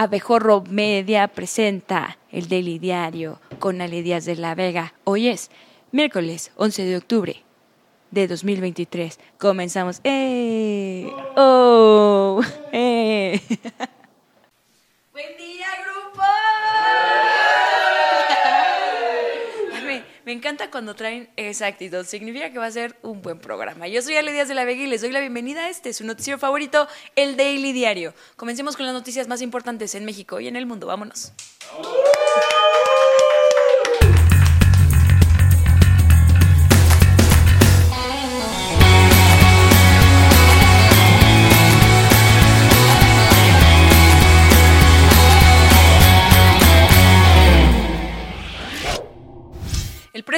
Abejorro Media presenta el Daily Diario con Ale Díaz de la Vega. Hoy es miércoles 11 de octubre de 2023. Comenzamos. ¡Eh! ¡Oh! ¡Eh! Me, encanta cuando traen esa actitud. Significa que va a ser un buen programa. Yo soy Ale Díaz de la Vega y les doy la bienvenida a este, su noticiero favorito, el Daily Diario. Comencemos con las noticias más importantes en México y en el mundo. Vámonos.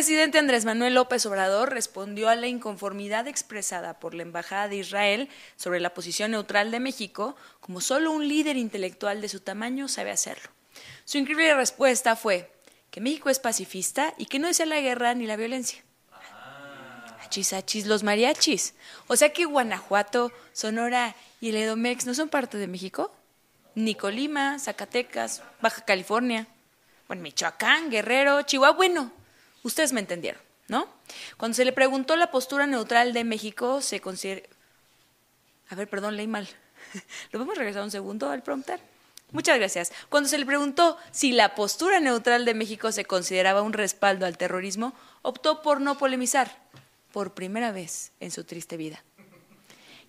Presidente Andrés Manuel López Obrador respondió a la inconformidad expresada por la Embajada de Israel sobre la posición neutral de México, como solo un líder intelectual de su tamaño sabe hacerlo. Su increíble respuesta fue que México es pacifista y que no desea la guerra ni la violencia. Achis, achis, los mariachis. O sea que Guanajuato, Sonora y el Edomex no son parte de México. Ni Colima, Zacatecas, Baja California. Bueno, Michoacán, Guerrero, Chihuahua, bueno, Ustedes me entendieron, ¿no? Cuando se le preguntó la postura neutral de México, se considera... A ver, perdón, leí mal. ¿Lo podemos regresar un segundo al prompter? Muchas gracias. Cuando se le preguntó si la postura neutral de México se consideraba un respaldo al terrorismo, optó por no polemizar, por primera vez en su triste vida.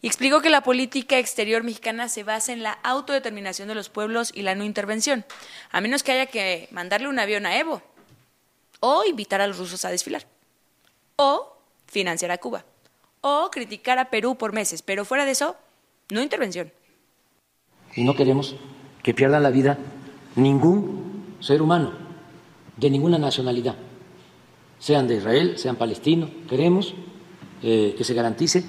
Y explicó que la política exterior mexicana se basa en la autodeterminación de los pueblos y la no intervención, a menos que haya que mandarle un avión a Evo, o invitar a los rusos a desfilar, o financiar a Cuba, o criticar a Perú por meses, pero fuera de eso, no intervención. Y no queremos que pierda la vida ningún ser humano de ninguna nacionalidad, sean de Israel, sean palestinos. Queremos eh, que se garantice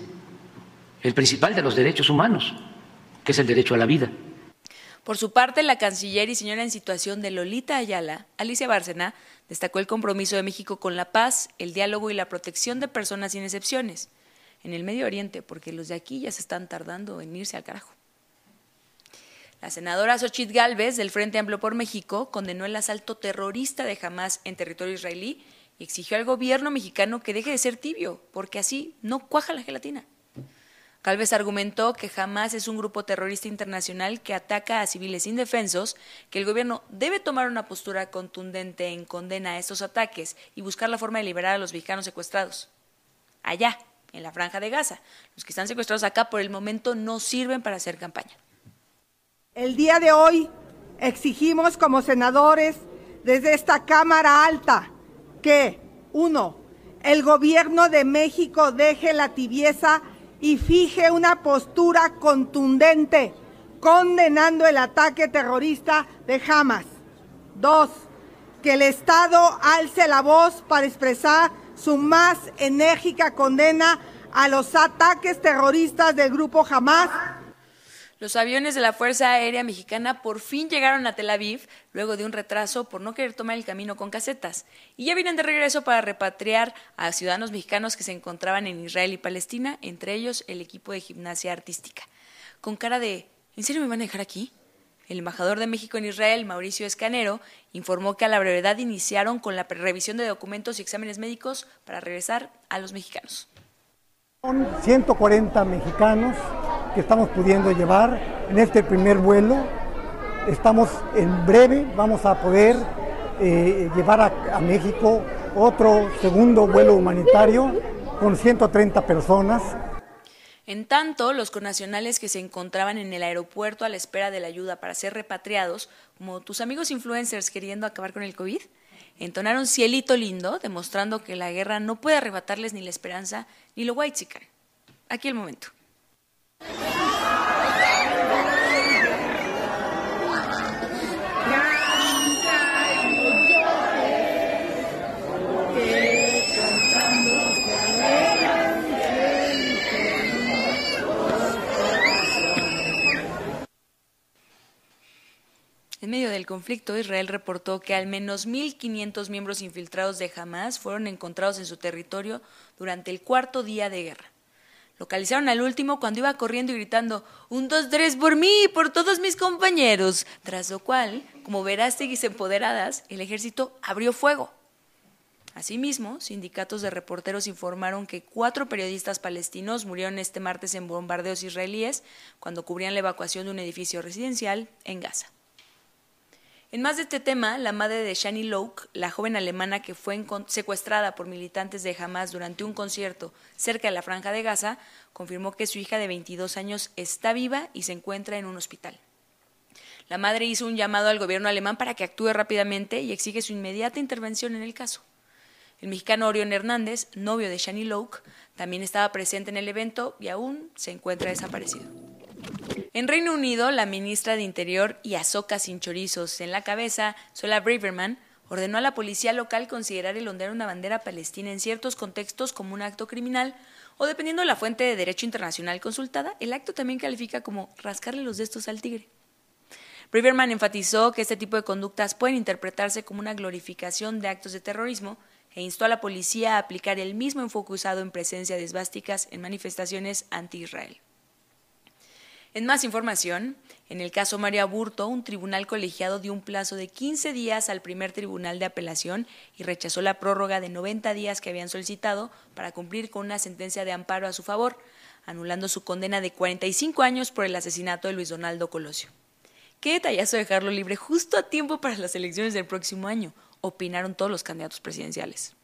el principal de los derechos humanos, que es el derecho a la vida. Por su parte, la canciller y señora en situación de Lolita Ayala, Alicia Bárcena, destacó el compromiso de México con la paz, el diálogo y la protección de personas sin excepciones en el Medio Oriente, porque los de aquí ya se están tardando en irse al carajo. La senadora Xochitl Gálvez, del Frente Amplio por México, condenó el asalto terrorista de Hamas en territorio israelí y exigió al gobierno mexicano que deje de ser tibio, porque así no cuaja la gelatina. Calves argumentó que jamás es un grupo terrorista internacional que ataca a civiles indefensos, que el gobierno debe tomar una postura contundente en condena a estos ataques y buscar la forma de liberar a los mexicanos secuestrados. Allá, en la franja de Gaza. Los que están secuestrados acá por el momento no sirven para hacer campaña. El día de hoy exigimos como senadores desde esta Cámara Alta que, uno, el gobierno de México deje la tibieza y fije una postura contundente condenando el ataque terrorista de Hamas. Dos, que el Estado alce la voz para expresar su más enérgica condena a los ataques terroristas del grupo Hamas los aviones de la Fuerza Aérea Mexicana por fin llegaron a Tel Aviv luego de un retraso por no querer tomar el camino con casetas y ya vienen de regreso para repatriar a ciudadanos mexicanos que se encontraban en Israel y Palestina, entre ellos el equipo de gimnasia artística. Con cara de ¿En serio me van a dejar aquí? El embajador de México en Israel, Mauricio Escanero, informó que a la brevedad iniciaron con la revisión de documentos y exámenes médicos para regresar a los mexicanos. Son 140 mexicanos que estamos pudiendo llevar en este primer vuelo. Estamos en breve, vamos a poder eh, llevar a, México otro segundo vuelo humanitario con 130 personas. En tanto, los connacionales que se encontraban en el aeropuerto a la espera de la ayuda para ser repatriados, como tus amigos influencers queriendo acabar con el COVID, entonaron cielito lindo, demostrando que la guerra no puede arrebatarles ni la esperanza ni lo white Aquí el momento. En medio del conflicto, Israel reportó que al menos 1.500 miembros infiltrados de Hamas fueron encontrados en su territorio durante el cuarto día de guerra. Localizaron al último cuando iba corriendo y gritando, un, dos, tres por mí y por todos mis compañeros, tras lo cual, como seguís empoderadas, el ejército abrió fuego. Asimismo, sindicatos de reporteros informaron que cuatro periodistas palestinos murieron este martes en bombardeos israelíes cuando cubrían la evacuación de un edificio residencial en Gaza. En más de este tema, la madre de Shani Louk, la joven alemana que fue secuestrada por militantes de Hamas durante un concierto cerca de la franja de Gaza, confirmó que su hija de 22 años está viva y se encuentra en un hospital. La madre hizo un llamado al gobierno alemán para que actúe rápidamente y exige su inmediata intervención en el caso. El mexicano Orión Hernández, novio de Shani Louk, también estaba presente en el evento y aún se encuentra desaparecido. En Reino Unido, la ministra de Interior y Azoka sin chorizos en la cabeza, Sola Braverman, ordenó a la policía local considerar el ondear una bandera palestina en ciertos contextos como un acto criminal o dependiendo de la fuente de derecho internacional consultada, el acto también califica como rascarle los destos al tigre. Braverman enfatizó que este tipo de conductas pueden interpretarse como una glorificación de actos de terrorismo e instó a la policía a aplicar el mismo enfoque usado en presencia de esvásticas en manifestaciones anti-Israel. En más información, en el caso María Burto, un tribunal colegiado dio un plazo de 15 días al primer tribunal de apelación y rechazó la prórroga de 90 días que habían solicitado para cumplir con una sentencia de amparo a su favor, anulando su condena de 45 años por el asesinato de Luis Donaldo Colosio. Qué detallazo dejarlo libre justo a tiempo para las elecciones del próximo año, opinaron todos los candidatos presidenciales.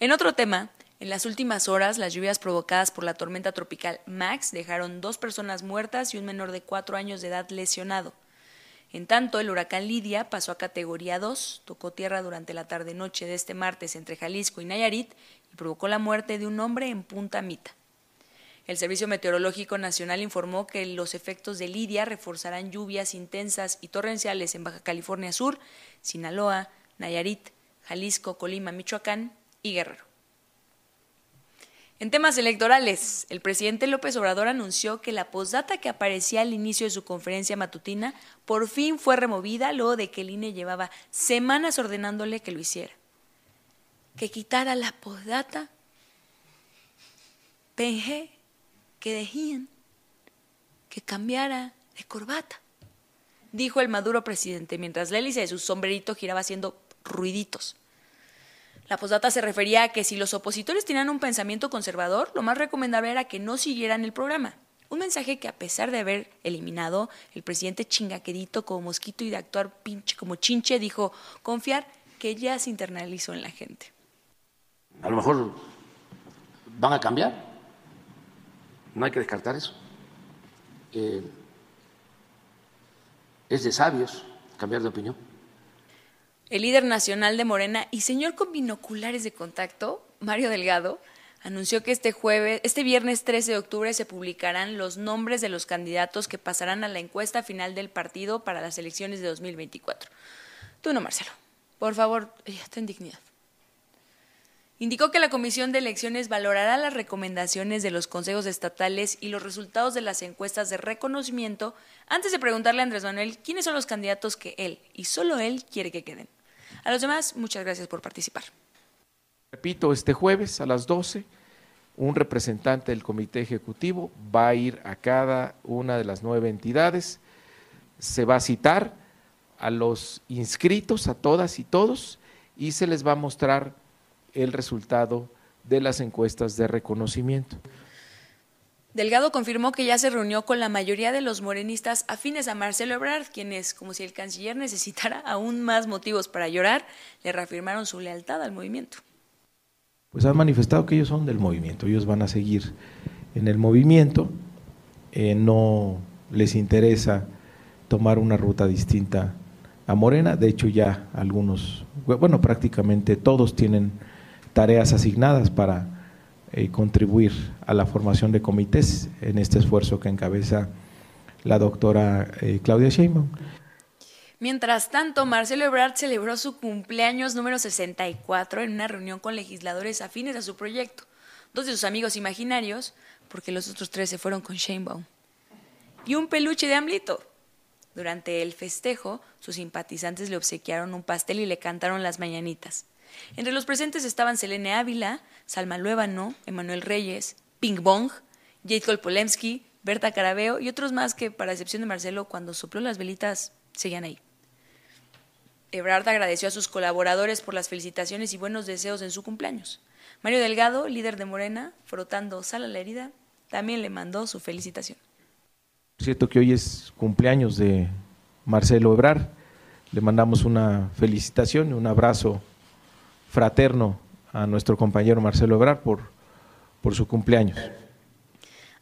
En otro tema, en las últimas horas, las lluvias provocadas por la tormenta tropical Max dejaron dos personas muertas y un menor de cuatro años de edad lesionado. En tanto, el huracán Lidia pasó a categoría 2, tocó tierra durante la tarde-noche de este martes entre Jalisco y Nayarit y provocó la muerte de un hombre en Punta Mita. El Servicio Meteorológico Nacional informó que los efectos de Lidia reforzarán lluvias intensas y torrenciales en Baja California Sur, Sinaloa, Nayarit, Jalisco, Colima, Michoacán y Guerrero. En temas electorales, el presidente López Obrador anunció que la postdata que aparecía al inicio de su conferencia matutina por fin fue removida luego de que el INE llevaba semanas ordenándole que lo hiciera. Que quitara la postdata. PG, que dejían, que cambiara de corbata, dijo el maduro presidente mientras la hélice de su sombrerito giraba haciendo ruiditos. La posdata se refería a que si los opositores tenían un pensamiento conservador, lo más recomendable era que no siguieran el programa. Un mensaje que a pesar de haber eliminado el presidente chingaquedito como mosquito y de actuar pinche como chinche, dijo confiar que ya se internalizó en la gente. A lo mejor van a cambiar. No hay que descartar eso. Eh, es de sabios cambiar de opinión. El líder nacional de Morena y señor con binoculares de contacto, Mario Delgado, anunció que este jueves, este viernes 13 de octubre se publicarán los nombres de los candidatos que pasarán a la encuesta final del partido para las elecciones de 2024. Tú no, Marcelo. Por favor, ten dignidad. Indicó que la Comisión de Elecciones valorará las recomendaciones de los consejos estatales y los resultados de las encuestas de reconocimiento antes de preguntarle a Andrés Manuel quiénes son los candidatos que él y solo él quiere que queden. A los demás, muchas gracias por participar. Repito, este jueves a las 12, un representante del Comité Ejecutivo va a ir a cada una de las nueve entidades, se va a citar a los inscritos, a todas y todos, y se les va a mostrar el resultado de las encuestas de reconocimiento. Delgado confirmó que ya se reunió con la mayoría de los morenistas afines a Marcelo Ebrard, quienes, como si el canciller necesitara aún más motivos para llorar, le reafirmaron su lealtad al movimiento. Pues han manifestado que ellos son del movimiento, ellos van a seguir en el movimiento, eh, no les interesa tomar una ruta distinta a Morena, de hecho ya algunos, bueno, prácticamente todos tienen tareas asignadas para eh, contribuir a la formación de comités en este esfuerzo que encabeza la doctora eh, Claudia Sheinbaum. Mientras tanto, Marcelo Ebrard celebró su cumpleaños número 64 en una reunión con legisladores afines a su proyecto, dos de sus amigos imaginarios, porque los otros tres se fueron con Sheinbaum, y un peluche de Amlito. Durante el festejo, sus simpatizantes le obsequiaron un pastel y le cantaron las mañanitas. Entre los presentes estaban Selene Ávila, Salma Luébano, Emanuel Reyes, Ping Bong, Jade Polemski, Berta Carabeo y otros más que, para excepción de Marcelo, cuando sopló las velitas, seguían ahí. Ebrard agradeció a sus colaboradores por las felicitaciones y buenos deseos en su cumpleaños. Mario Delgado, líder de Morena, frotando sal a la herida, también le mandó su felicitación. Cierto que hoy es cumpleaños de Marcelo Ebrard. Le mandamos una felicitación, un abrazo fraterno a nuestro compañero Marcelo Ebrard por, por su cumpleaños.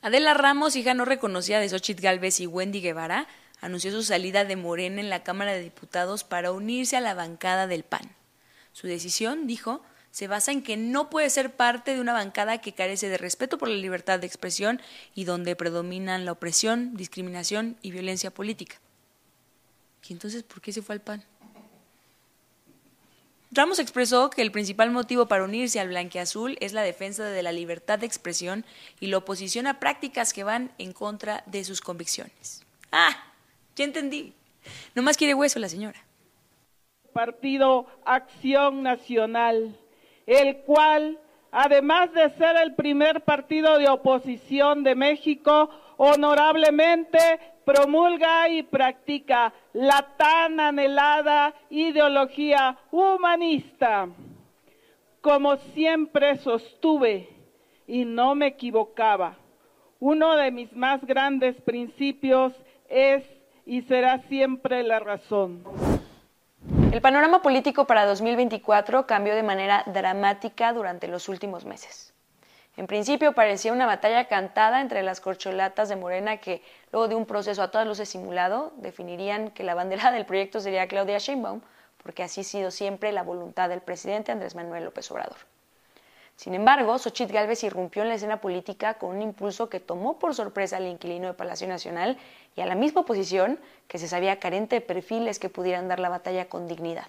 Adela Ramos, hija no reconocida de Xochitl Galvez y Wendy Guevara, anunció su salida de Morena en la Cámara de Diputados para unirse a la bancada del PAN. Su decisión, dijo, se basa en que no puede ser parte de una bancada que carece de respeto por la libertad de expresión y donde predominan la opresión, discriminación y violencia política. ¿Y entonces por qué se fue al PAN? Ramos expresó que el principal motivo para unirse al blanqueazul es la defensa de la libertad de expresión y la oposición a prácticas que van en contra de sus convicciones. Ah, ya entendí. No más quiere hueso la señora. Partido Acción Nacional, el cual, además de ser el primer partido de oposición de México, honorablemente promulga y practica la tan anhelada ideología humanista. Como siempre sostuve, y no me equivocaba, uno de mis más grandes principios es y será siempre la razón. El panorama político para 2024 cambió de manera dramática durante los últimos meses. En principio parecía una batalla cantada entre las corcholatas de Morena que, luego de un proceso a todas luces simulado, definirían que la bandera del proyecto sería Claudia Sheinbaum, porque así ha sido siempre la voluntad del presidente Andrés Manuel López Obrador. Sin embargo, Xochitl Gálvez irrumpió en la escena política con un impulso que tomó por sorpresa al inquilino de Palacio Nacional y a la misma oposición, que se sabía carente de perfiles que pudieran dar la batalla con dignidad.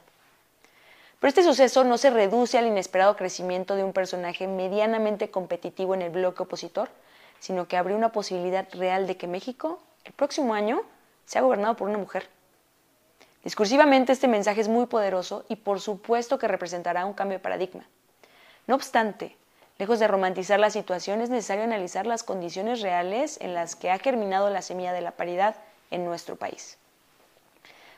Pero este suceso no se reduce al inesperado crecimiento de un personaje medianamente competitivo en el bloque opositor, sino que abrió una posibilidad real de que México, el próximo año, sea gobernado por una mujer. Discursivamente este mensaje es muy poderoso y por supuesto que representará un cambio de paradigma. No obstante, lejos de romantizar la situación, es necesario analizar las condiciones reales en las que ha germinado la semilla de la paridad en nuestro país.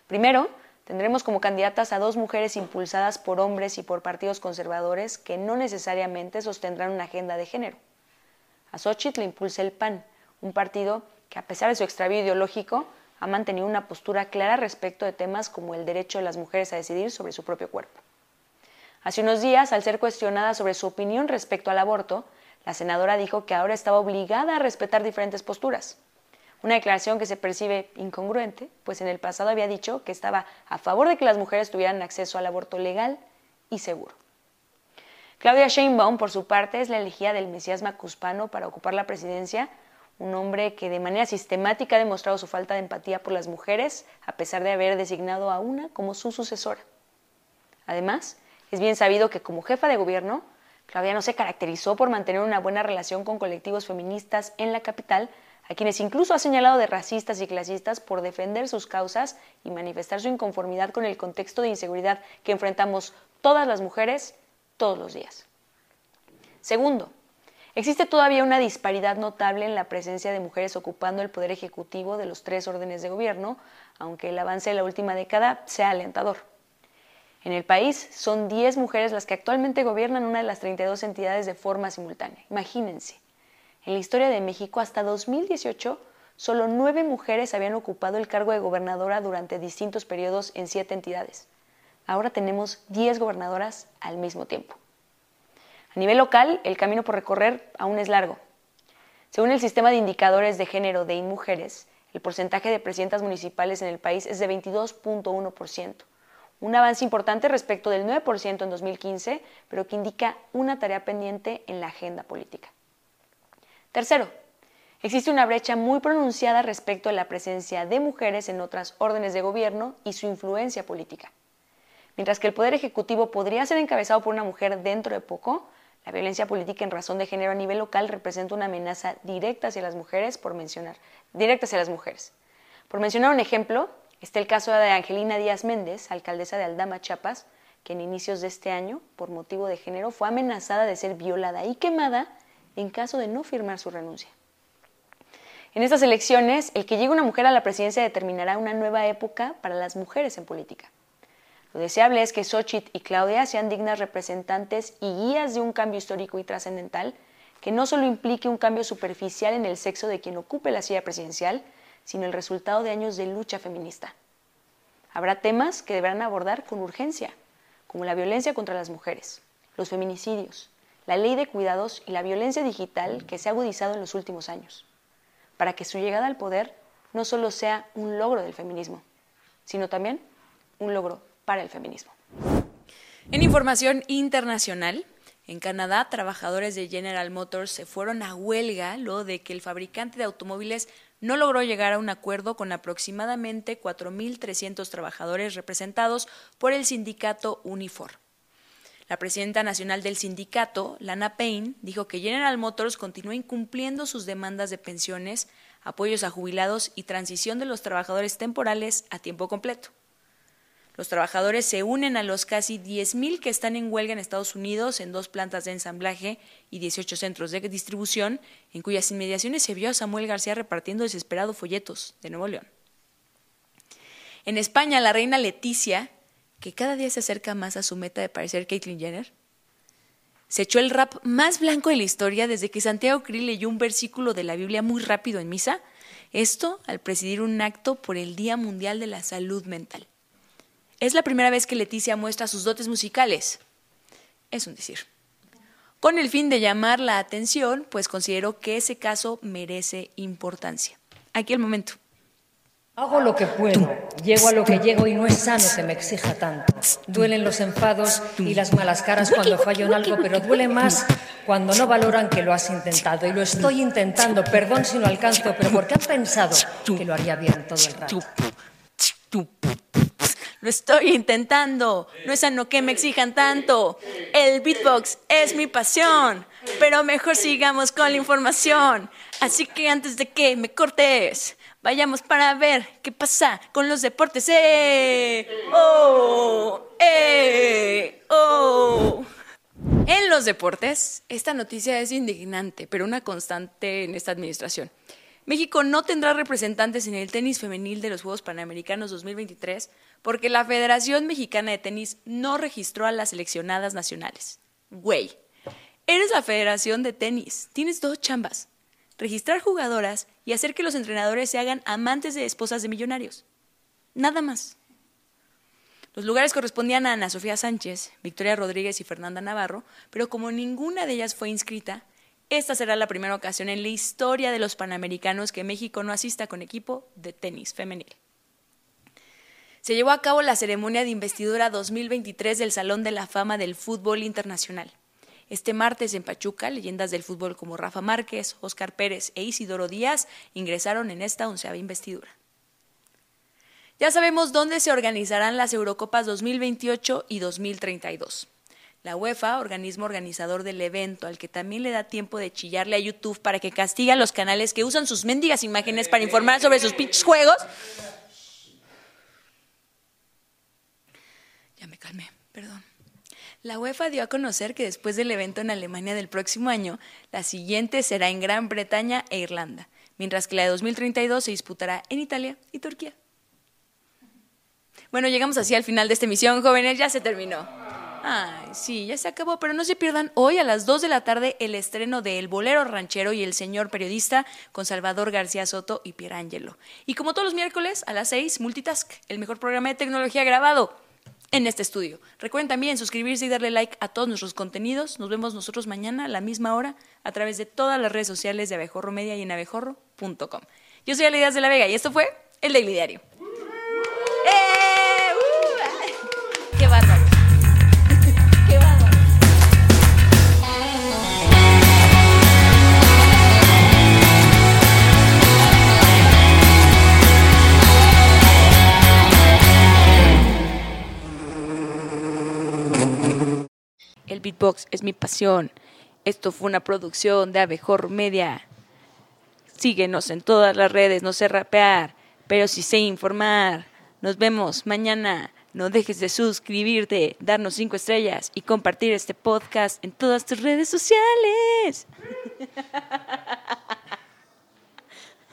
Primero, Tendremos como candidatas a dos mujeres impulsadas por hombres y por partidos conservadores que no necesariamente sostendrán una agenda de género. A Xochitl le impulsa el PAN, un partido que a pesar de su extravío ideológico ha mantenido una postura clara respecto de temas como el derecho de las mujeres a decidir sobre su propio cuerpo. Hace unos días, al ser cuestionada sobre su opinión respecto al aborto, la senadora dijo que ahora estaba obligada a respetar diferentes posturas. Una declaración que se percibe incongruente, pues en el pasado había dicho que estaba a favor de que las mujeres tuvieran acceso al aborto legal y seguro. Claudia Sheinbaum, por su parte, es la elegida del Mesías Macuspano para ocupar la presidencia, un hombre que de manera sistemática ha demostrado su falta de empatía por las mujeres, a pesar de haber designado a una como su sucesora. Además, es bien sabido que como jefa de gobierno, Claudia no se caracterizó por mantener una buena relación con colectivos feministas en la capital, a quienes incluso ha señalado de racistas y clasistas por defender sus causas y manifestar su inconformidad con el contexto de inseguridad que enfrentamos todas las mujeres todos los días. Segundo, existe todavía una disparidad notable en la presencia de mujeres ocupando el poder ejecutivo de los tres órdenes de gobierno, aunque el avance de la última década sea alentador. En el país son 10 mujeres las que actualmente gobiernan una de las 32 entidades de forma simultánea. Imagínense. En la historia de México, hasta 2018, solo nueve mujeres habían ocupado el cargo de gobernadora durante distintos periodos en siete entidades. Ahora tenemos 10 gobernadoras al mismo tiempo. A nivel local, el camino por recorrer aún es largo. Según el sistema de indicadores de género de InMujeres, el porcentaje de presidentas municipales en el país es de 22.1%, un avance importante respecto del 9% en 2015, pero que indica una tarea pendiente en la agenda política. Tercero, existe una brecha muy pronunciada respecto a la presencia de mujeres en otras órdenes de gobierno y su influencia política. Mientras que el Poder Ejecutivo podría ser encabezado por una mujer dentro de poco, la violencia política en razón de género a nivel local representa una amenaza directa hacia las mujeres, por mencionar, directa hacia las mujeres. Por mencionar un ejemplo, está el caso de Angelina Díaz Méndez, alcaldesa de Aldama, Chiapas, que en inicios de este año, por motivo de género, fue amenazada de ser violada y quemada en caso de no firmar su renuncia. En estas elecciones, el que llegue una mujer a la presidencia determinará una nueva época para las mujeres en política. Lo deseable es que Xochitl y Claudia sean dignas representantes y guías de un cambio histórico y trascendental que no solo implique un cambio superficial en el sexo de quien ocupe la silla presidencial, sino el resultado de años de lucha feminista. Habrá temas que deberán abordar con urgencia, como la violencia contra las mujeres, los feminicidios, la ley de cuidados y la violencia digital que se ha agudizado en los últimos años, para que su llegada al poder no solo sea un logro del feminismo, sino también un logro para el feminismo. En información internacional, en Canadá, trabajadores de General Motors se fueron a huelga lo de que el fabricante de automóviles no logró llegar a un acuerdo con aproximadamente 4.300 trabajadores representados por el sindicato Unifor. La presidenta nacional del sindicato, Lana Payne, dijo que General Motors continúa incumpliendo sus demandas de pensiones, apoyos a jubilados y transición de los trabajadores temporales a tiempo completo. Los trabajadores se unen a los casi 10.000 que están en huelga en Estados Unidos en dos plantas de ensamblaje y 18 centros de distribución, en cuyas inmediaciones se vio a Samuel García repartiendo desesperado folletos de Nuevo León. En España, la reina Leticia, que cada día se acerca más a su meta de parecer Caitlyn Jenner, se echó el rap más blanco de la historia desde que Santiago Krill leyó un versículo de la Biblia muy rápido en misa, esto al presidir un acto por el Día Mundial de la Salud Mental. Es la primera vez que Leticia muestra sus dotes musicales. Es un decir. Con el fin de llamar la atención, pues considero que ese caso merece importancia. Aquí el momento. Hago lo que puedo, llego a lo que llego y no es sano que me exija tanto. Duelen los enfados y las malas caras cuando fallo en algo, pero duele más cuando no valoran que lo has intentado. Y lo estoy intentando, perdón si no alcanzo, pero porque han pensado que lo haría bien todo el rato. Lo estoy intentando. No es sano que me exijan tanto. El beatbox es mi pasión. Pero mejor sigamos con la información. Así que antes de que me cortes, vayamos para ver qué pasa con los deportes. ¡Eh! ¡Oh! ¡Eh! ¡Oh! En los deportes, esta noticia es indignante, pero una constante en esta administración. México no tendrá representantes en el tenis femenil de los Juegos Panamericanos 2023 porque la Federación Mexicana de Tenis no registró a las seleccionadas nacionales. Güey, eres la Federación de Tenis, tienes dos chambas. Registrar jugadoras y hacer que los entrenadores se hagan amantes de esposas de millonarios. Nada más. Los lugares correspondían a Ana Sofía Sánchez, Victoria Rodríguez y Fernanda Navarro, pero como ninguna de ellas fue inscrita, esta será la primera ocasión en la historia de los Panamericanos que México no asista con equipo de tenis femenil. Se llevó a cabo la ceremonia de investidura 2023 del Salón de la Fama del Fútbol Internacional. Este martes en Pachuca, leyendas del fútbol como Rafa Márquez, Óscar Pérez e Isidoro Díaz ingresaron en esta onceava investidura. Ya sabemos dónde se organizarán las Eurocopas 2028 y 2032. La UEFA, organismo organizador del evento, al que también le da tiempo de chillarle a YouTube para que castigue a los canales que usan sus mendigas imágenes para informar sobre sus pinches juegos. Ya me calmé, perdón. La UEFA dio a conocer que después del evento en Alemania del próximo año, la siguiente será en Gran Bretaña e Irlanda, mientras que la de 2032 se disputará en Italia y Turquía. Bueno, llegamos así al final de esta emisión, jóvenes, ya se terminó. Ay, sí, ya se acabó, pero no se pierdan hoy a las 2 de la tarde el estreno de El Bolero Ranchero y El Señor Periodista con Salvador García Soto y Pierangelo. Y como todos los miércoles, a las 6, Multitask, el mejor programa de tecnología grabado en este estudio. Recuerden también suscribirse y darle like a todos nuestros contenidos. Nos vemos nosotros mañana a la misma hora a través de todas las redes sociales de Abejorro Media y en abejorro.com. Yo soy Aleídas de la Vega y esto fue El Daily Diario. Es mi pasión. Esto fue una producción de Abejor Media. Síguenos en todas las redes, no sé rapear, pero sí sé informar. Nos vemos mañana No dejes de suscribirte, darnos cinco estrellas y compartir este podcast en todas tus redes sociales.